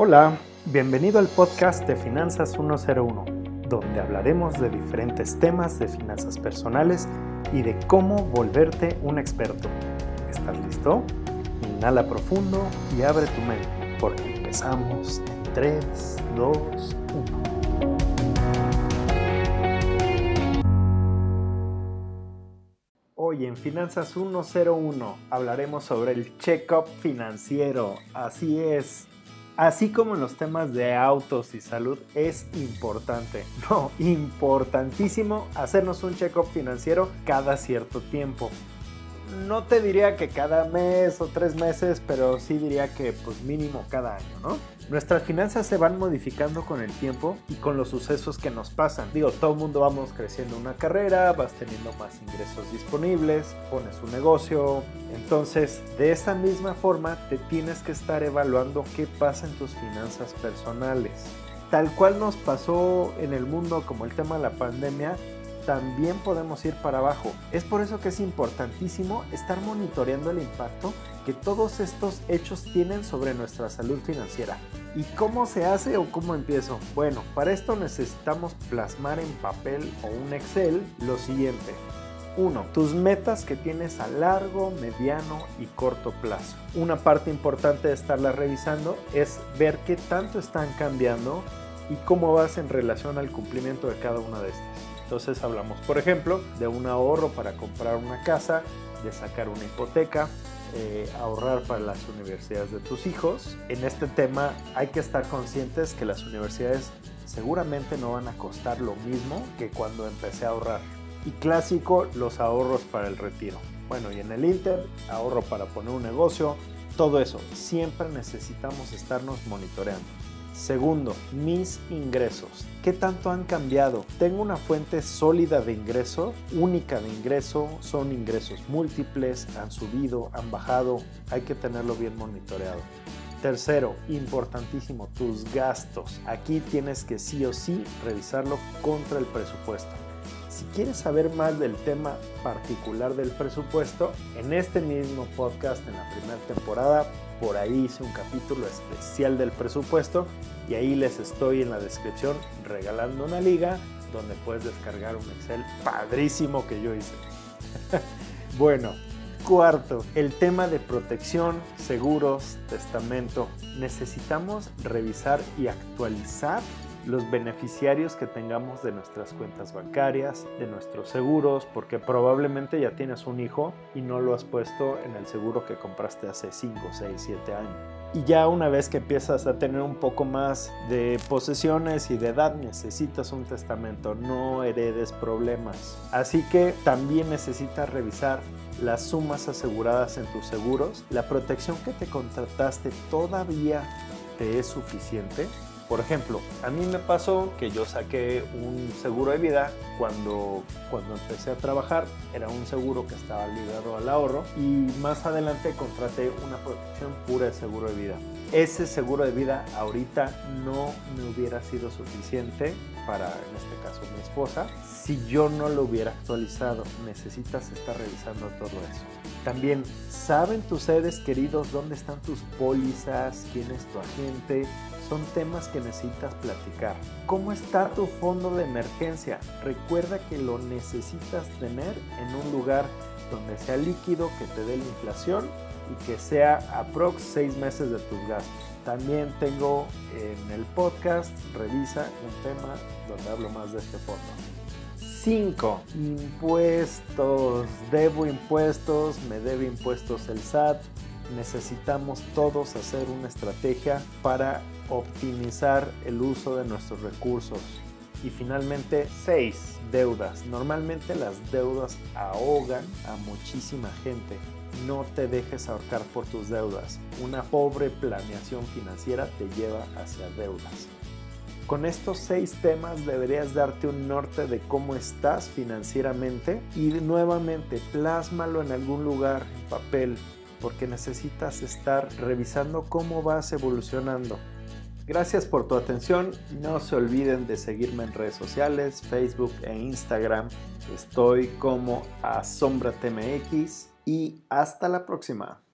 Hola, bienvenido al podcast de Finanzas 101, donde hablaremos de diferentes temas de finanzas personales y de cómo volverte un experto. ¿Estás listo? Inhala profundo y abre tu mente, porque empezamos en 3, 2, 1. Hoy en Finanzas 101 hablaremos sobre el check-up financiero. Así es, Así como en los temas de autos y salud, es importante, no, importantísimo hacernos un check-up financiero cada cierto tiempo. No te diría que cada mes o tres meses, pero sí diría que pues mínimo cada año, ¿no? Nuestras finanzas se van modificando con el tiempo y con los sucesos que nos pasan. Digo, todo el mundo vamos creciendo una carrera, vas teniendo más ingresos disponibles, pones un negocio. Entonces, de esa misma forma, te tienes que estar evaluando qué pasa en tus finanzas personales. Tal cual nos pasó en el mundo como el tema de la pandemia, también podemos ir para abajo. Es por eso que es importantísimo estar monitoreando el impacto que todos estos hechos tienen sobre nuestra salud financiera. ¿Y cómo se hace o cómo empiezo? Bueno, para esto necesitamos plasmar en papel o un Excel lo siguiente. 1. Tus metas que tienes a largo, mediano y corto plazo. Una parte importante de estarlas revisando es ver qué tanto están cambiando y cómo vas en relación al cumplimiento de cada una de estas. Entonces hablamos, por ejemplo, de un ahorro para comprar una casa, de sacar una hipoteca, eh, ahorrar para las universidades de tus hijos. En este tema hay que estar conscientes que las universidades seguramente no van a costar lo mismo que cuando empecé a ahorrar. Y clásico, los ahorros para el retiro. Bueno, y en el Inter, ahorro para poner un negocio, todo eso. Siempre necesitamos estarnos monitoreando. Segundo, mis ingresos. ¿Qué tanto han cambiado? Tengo una fuente sólida de ingreso, única de ingreso, son ingresos múltiples, han subido, han bajado, hay que tenerlo bien monitoreado. Tercero, importantísimo, tus gastos. Aquí tienes que sí o sí revisarlo contra el presupuesto. Si quieres saber más del tema particular del presupuesto, en este mismo podcast, en la primera temporada, por ahí hice un capítulo especial del presupuesto y ahí les estoy en la descripción regalando una liga donde puedes descargar un Excel padrísimo que yo hice. bueno, cuarto, el tema de protección, seguros, testamento. Necesitamos revisar y actualizar los beneficiarios que tengamos de nuestras cuentas bancarias, de nuestros seguros, porque probablemente ya tienes un hijo y no lo has puesto en el seguro que compraste hace 5, 6, 7 años. Y ya una vez que empiezas a tener un poco más de posesiones y de edad, necesitas un testamento, no heredes problemas. Así que también necesitas revisar las sumas aseguradas en tus seguros, la protección que te contrataste todavía te es suficiente por ejemplo, a mí me pasó que yo saqué un seguro de vida cuando, cuando empecé a trabajar. Era un seguro que estaba ligado al ahorro y más adelante contraté una protección pura de seguro de vida. Ese seguro de vida ahorita no me hubiera sido suficiente para, en este caso, mi esposa, si yo no lo hubiera actualizado. Necesitas estar revisando todo eso. También, ¿saben tus seres queridos dónde están tus pólizas? ¿Quién es tu agente? son temas que necesitas platicar. ¿Cómo está tu fondo de emergencia? Recuerda que lo necesitas tener en un lugar donde sea líquido, que te dé la inflación y que sea aprox 6 meses de tus gastos. También tengo en el podcast, revisa un tema donde hablo más de este fondo. 5. Impuestos. Debo impuestos, me debe impuestos el SAT. Necesitamos todos hacer una estrategia para optimizar el uso de nuestros recursos. Y finalmente, 6. Deudas. Normalmente las deudas ahogan a muchísima gente. No te dejes ahorcar por tus deudas. Una pobre planeación financiera te lleva hacia deudas. Con estos seis temas deberías darte un norte de cómo estás financieramente y nuevamente plásmalo en algún lugar en papel porque necesitas estar revisando cómo vas evolucionando. Gracias por tu atención. No se olviden de seguirme en redes sociales, Facebook e Instagram. Estoy como AsombraTMX y hasta la próxima.